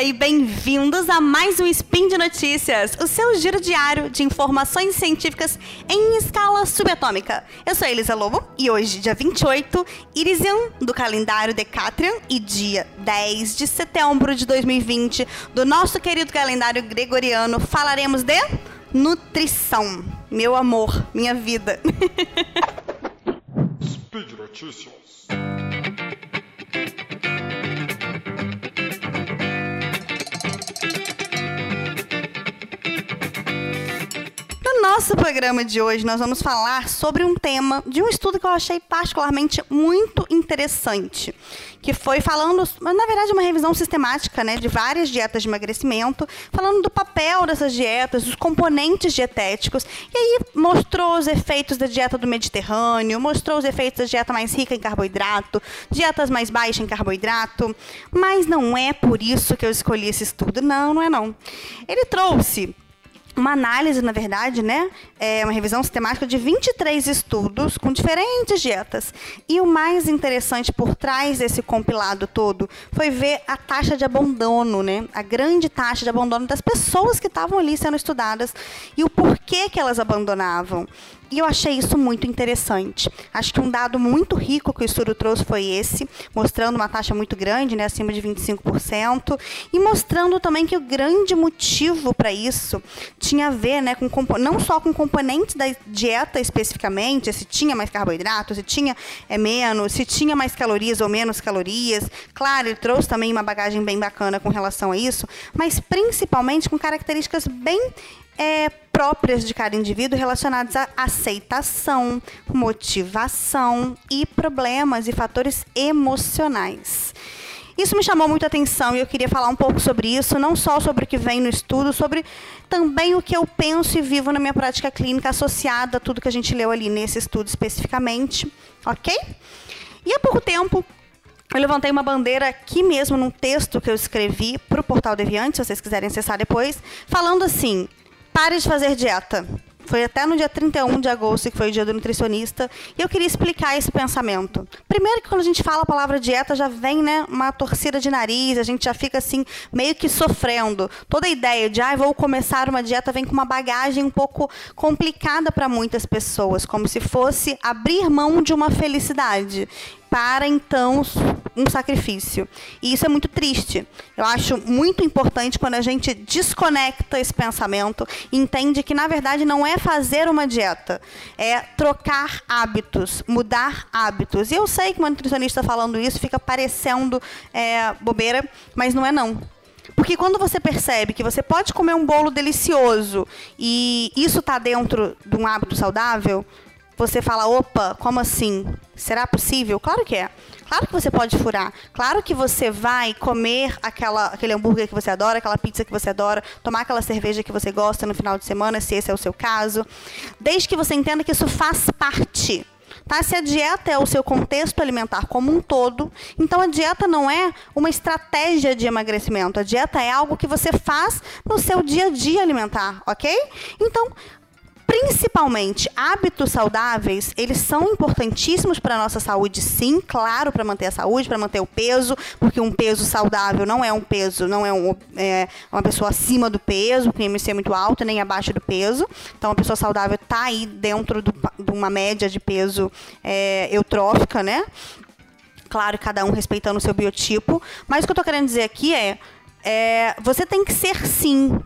dia e bem-vindos a mais um Spin de Notícias, o seu giro diário de informações científicas em escala subatômica. Eu sou Elisa Lobo e hoje, dia 28, Irisian do calendário Decatrian e dia 10 de setembro de 2020 do nosso querido calendário gregoriano, falaremos de nutrição. Meu amor, minha vida. Speed Notícias. Nosso programa de hoje, nós vamos falar sobre um tema de um estudo que eu achei particularmente muito interessante, que foi falando, na verdade, uma revisão sistemática né, de várias dietas de emagrecimento, falando do papel dessas dietas, dos componentes dietéticos, e aí mostrou os efeitos da dieta do Mediterrâneo, mostrou os efeitos da dieta mais rica em carboidrato, dietas mais baixas em carboidrato, mas não é por isso que eu escolhi esse estudo, não, não é não. Ele trouxe uma análise, na verdade, né? É uma revisão sistemática de 23 estudos com diferentes dietas. E o mais interessante por trás desse compilado todo foi ver a taxa de abandono, né? A grande taxa de abandono das pessoas que estavam ali sendo estudadas e o porquê que elas abandonavam. E eu achei isso muito interessante. Acho que um dado muito rico que o estudo trouxe foi esse, mostrando uma taxa muito grande, né, acima de 25%, e mostrando também que o grande motivo para isso tinha a ver, né, com não só com componentes da dieta especificamente, se tinha mais carboidrato, se tinha é menos, se tinha mais calorias ou menos calorias. Claro, ele trouxe também uma bagagem bem bacana com relação a isso, mas principalmente com características bem é, próprias de cada indivíduo relacionadas à aceitação, motivação e problemas e fatores emocionais. Isso me chamou muita atenção e eu queria falar um pouco sobre isso, não só sobre o que vem no estudo, sobre também o que eu penso e vivo na minha prática clínica associada a tudo que a gente leu ali nesse estudo especificamente, ok? E há pouco tempo eu levantei uma bandeira aqui mesmo num texto que eu escrevi para o Portal Deviante, se vocês quiserem acessar depois, falando assim: Pare de fazer dieta. Foi até no dia 31 de agosto, que foi o dia do nutricionista, e eu queria explicar esse pensamento. Primeiro que quando a gente fala a palavra dieta, já vem né, uma torcida de nariz, a gente já fica assim, meio que sofrendo. Toda a ideia de, ah, vou começar uma dieta, vem com uma bagagem um pouco complicada para muitas pessoas, como se fosse abrir mão de uma felicidade para então um sacrifício. E isso é muito triste. Eu acho muito importante quando a gente desconecta esse pensamento e entende que, na verdade, não é fazer uma dieta, é trocar hábitos, mudar hábitos. E eu sei que uma nutricionista falando isso fica parecendo é, bobeira, mas não é não. Porque quando você percebe que você pode comer um bolo delicioso e isso está dentro de um hábito saudável, você fala, opa, como assim? Será possível? Claro que é. Claro que você pode furar. Claro que você vai comer aquela, aquele hambúrguer que você adora, aquela pizza que você adora, tomar aquela cerveja que você gosta no final de semana, se esse é o seu caso. Desde que você entenda que isso faz parte. Tá? Se a dieta é o seu contexto alimentar como um todo, então a dieta não é uma estratégia de emagrecimento. A dieta é algo que você faz no seu dia a dia alimentar, ok? Então, principalmente hábitos saudáveis, eles são importantíssimos para a nossa saúde, sim, claro, para manter a saúde, para manter o peso, porque um peso saudável não é um peso, não é, um, é uma pessoa acima do peso, com IMC muito alto, nem abaixo do peso. Então, a pessoa saudável está aí dentro do, de uma média de peso é, eutrófica, né? Claro, cada um respeitando o seu biotipo. Mas o que eu estou querendo dizer aqui é é, você tem que ser sim.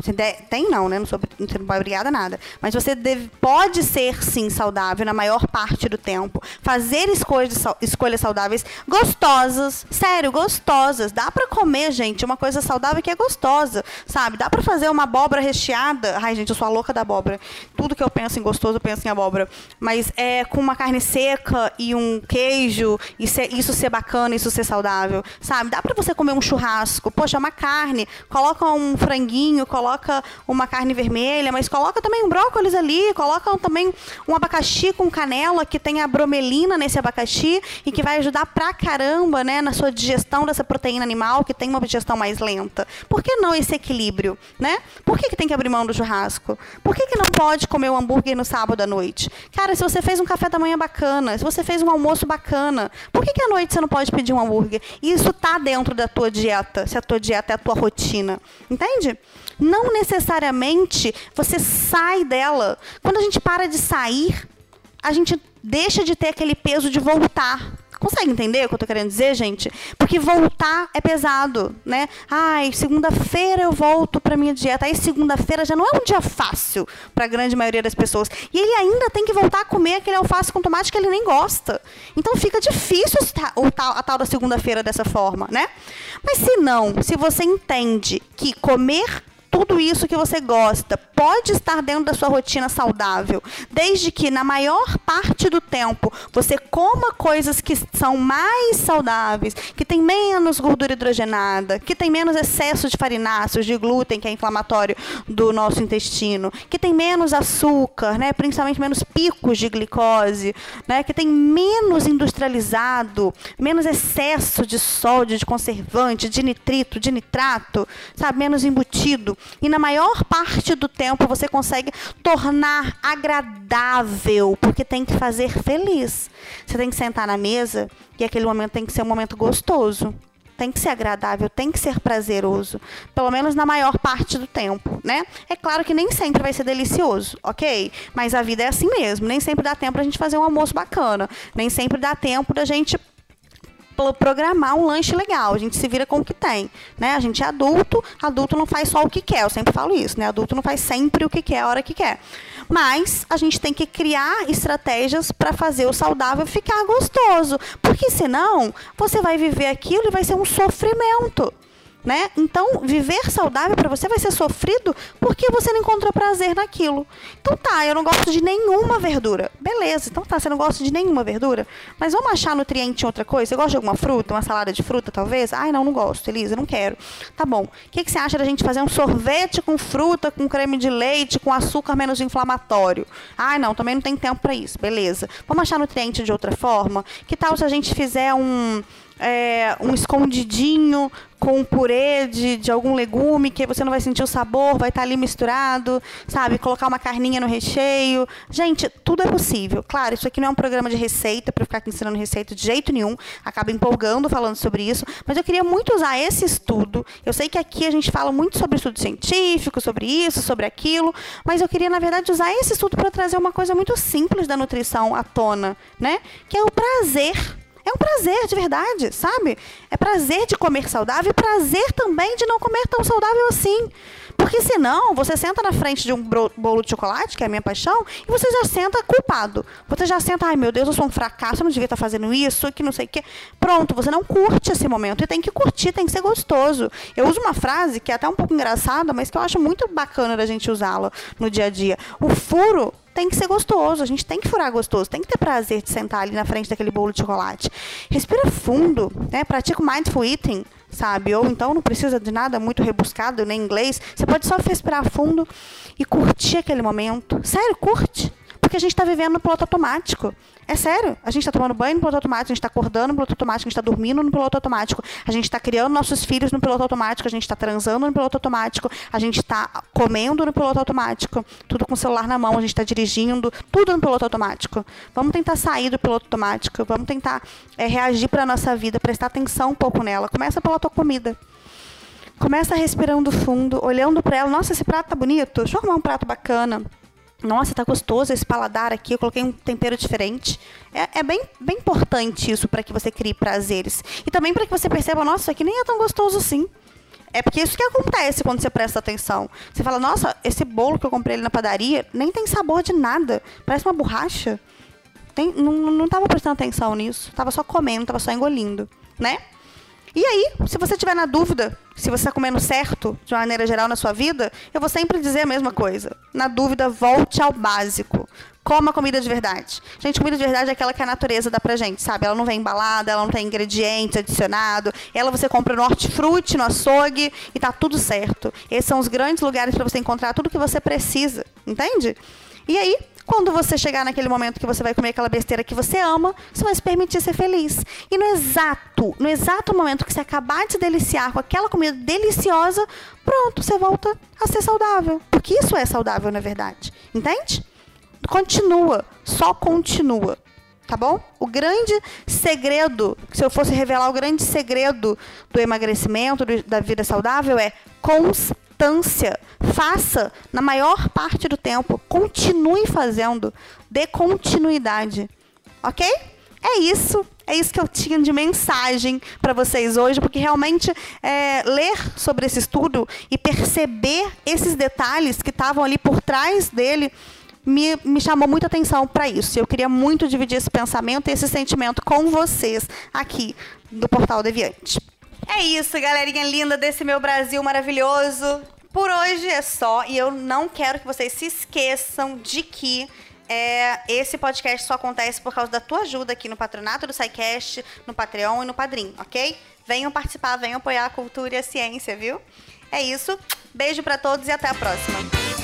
Tem não, né? Não sou, não é obrigada a nada. Mas você deve, pode ser sim saudável na maior parte do tempo. Fazer escolhas, escolhas saudáveis gostosas. Sério, gostosas. Dá para comer, gente, uma coisa saudável que é gostosa. Sabe? Dá para fazer uma abóbora recheada. Ai, gente, eu sou a louca da abóbora. Tudo que eu penso em gostoso, eu penso em abóbora. Mas é com uma carne seca e um queijo. Isso ser bacana, isso ser saudável. Sabe? Dá para você comer um churrasco. Poxa, uma carne carne, coloca um franguinho, coloca uma carne vermelha, mas coloca também um brócolis ali, coloca também um abacaxi com canela que tem a bromelina nesse abacaxi e que vai ajudar pra caramba, né, na sua digestão dessa proteína animal que tem uma digestão mais lenta. Por que não esse equilíbrio, né? Por que, que tem que abrir mão do churrasco? Por que, que não pode comer o um hambúrguer no sábado à noite? Cara, se você fez um café da manhã bacana, se você fez um almoço bacana, por que, que à noite você não pode pedir um hambúrguer? Isso tá dentro da tua dieta, se a tua dieta é a tua rotina. Entende? Não necessariamente você sai dela. Quando a gente para de sair, a gente deixa de ter aquele peso de voltar. Consegue entender o que eu tô querendo dizer, gente? Porque voltar é pesado, né? Ai, segunda-feira eu volto para minha dieta. Aí segunda-feira já não é um dia fácil para a grande maioria das pessoas. E ele ainda tem que voltar a comer aquele alface com tomate que ele nem gosta. Então fica difícil a tal da segunda-feira dessa forma, né? Mas se não, se você entende que comer tudo isso que você gosta pode estar dentro da sua rotina saudável, desde que na maior parte do tempo você coma coisas que são mais saudáveis, que tem menos gordura hidrogenada, que tem menos excesso de farináceos, de glúten, que é inflamatório do nosso intestino, que tem menos açúcar, né, principalmente menos picos de glicose, né, que tem menos industrializado, menos excesso de sódio, de conservante, de nitrito, de nitrato, sabe, menos embutido e na maior parte do tempo você consegue tornar agradável, porque tem que fazer feliz. Você tem que sentar na mesa e aquele momento tem que ser um momento gostoso. Tem que ser agradável, tem que ser prazeroso, pelo menos na maior parte do tempo, né? É claro que nem sempre vai ser delicioso, ok? Mas a vida é assim mesmo, nem sempre dá tempo da gente fazer um almoço bacana, nem sempre dá tempo da gente programar um lanche legal. A gente se vira com o que tem, né? A gente é adulto, adulto não faz só o que quer. Eu sempre falo isso, né? Adulto não faz sempre o que quer, a hora que quer. Mas a gente tem que criar estratégias para fazer o saudável ficar gostoso, porque senão você vai viver aquilo e vai ser um sofrimento né? Então, viver saudável para você vai ser sofrido porque você não encontrou prazer naquilo. Então tá, eu não gosto de nenhuma verdura. Beleza, então tá, você não gosta de nenhuma verdura, mas vamos achar nutriente em outra coisa? Você gosta de alguma fruta, uma salada de fruta, talvez? Ai, não, não gosto, Elisa, não quero. Tá bom. O que, que você acha da gente fazer um sorvete com fruta, com creme de leite, com açúcar menos inflamatório? Ai, não, também não tem tempo para isso. Beleza. Vamos achar nutriente de outra forma? Que tal se a gente fizer um é, um escondidinho com purê de, de algum legume que você não vai sentir o sabor, vai estar ali misturado, sabe? Colocar uma carninha no recheio. Gente, tudo é possível. Claro, isso aqui não é um programa de receita para ficar aqui ensinando receita de jeito nenhum. Acaba empolgando falando sobre isso. Mas eu queria muito usar esse estudo. Eu sei que aqui a gente fala muito sobre estudo científico, sobre isso, sobre aquilo. Mas eu queria, na verdade, usar esse estudo para trazer uma coisa muito simples da nutrição à tona, né? Que é o prazer é um prazer de verdade, sabe? É prazer de comer saudável e prazer também de não comer tão saudável assim. Porque senão, você senta na frente de um bolo de chocolate, que é a minha paixão, e você já senta culpado. Você já senta, ai meu Deus, eu sou um fracasso, eu não devia estar fazendo isso, que não sei o quê. Pronto, você não curte esse momento. E tem que curtir, tem que ser gostoso. Eu uso uma frase que é até um pouco engraçada, mas que eu acho muito bacana da gente usá-la no dia a dia. O furo tem que ser gostoso, a gente tem que furar gostoso, tem que ter prazer de sentar ali na frente daquele bolo de chocolate. Respira fundo, né? Pratica o mindful eating, sabe? Ou então não precisa de nada muito rebuscado nem inglês. Você pode só respirar fundo e curtir aquele momento. Sério, curte. Porque a gente está vivendo no piloto automático. É sério. A gente está tomando banho no piloto automático, a gente está acordando no piloto automático, a gente está dormindo no piloto automático, a gente está criando nossos filhos no piloto automático, a gente está transando no piloto automático, a gente está comendo no piloto automático, tudo com o celular na mão, a gente está dirigindo, tudo no piloto automático. Vamos tentar sair do piloto automático, vamos tentar é, reagir para a nossa vida, prestar atenção um pouco nela. Começa pela tua comida. Começa respirando fundo, olhando para ela. Nossa, esse prato tá bonito. Deixa eu arrumar um prato bacana nossa, tá gostoso esse paladar aqui, eu coloquei um tempero diferente. É, é bem, bem importante isso para que você crie prazeres. E também para que você perceba, nossa, isso aqui nem é tão gostoso assim. É porque isso que acontece quando você presta atenção. Você fala, nossa, esse bolo que eu comprei ali na padaria nem tem sabor de nada. Parece uma borracha. Tem, não, não tava prestando atenção nisso. Tava só comendo, tava só engolindo, né? E aí, se você tiver na dúvida se você está comendo certo, de uma maneira geral, na sua vida, eu vou sempre dizer a mesma coisa. Na dúvida, volte ao básico. Coma comida de verdade. Gente, comida de verdade é aquela que a natureza dá pra gente, sabe? Ela não vem embalada, ela não tem ingredientes adicionados. Ela você compra no hortifruti, no açougue e tá tudo certo. Esses são os grandes lugares para você encontrar tudo que você precisa, entende? E aí, quando você chegar naquele momento que você vai comer aquela besteira que você ama, você vai se permitir ser feliz. E no exato, no exato momento que você acabar de se deliciar com aquela comida deliciosa, pronto, você volta a ser saudável. Porque isso é saudável, na verdade. Entende? continua, só continua. Tá bom? O grande segredo, se eu fosse revelar o grande segredo do emagrecimento, da vida saudável, é constância. Faça na maior parte do tempo. Continue fazendo. Dê continuidade. Ok? É isso. É isso que eu tinha de mensagem para vocês hoje, porque realmente é, ler sobre esse estudo e perceber esses detalhes que estavam ali por trás dele me, me chamou muita atenção para isso. Eu queria muito dividir esse pensamento e esse sentimento com vocês aqui do Portal Deviante. É isso, galerinha linda desse meu Brasil maravilhoso. Por hoje é só e eu não quero que vocês se esqueçam de que é, esse podcast só acontece por causa da tua ajuda aqui no patronato do SciCast, no Patreon e no Padrim, ok? Venham participar, venham apoiar a cultura e a ciência, viu? É isso. Beijo para todos e até a próxima.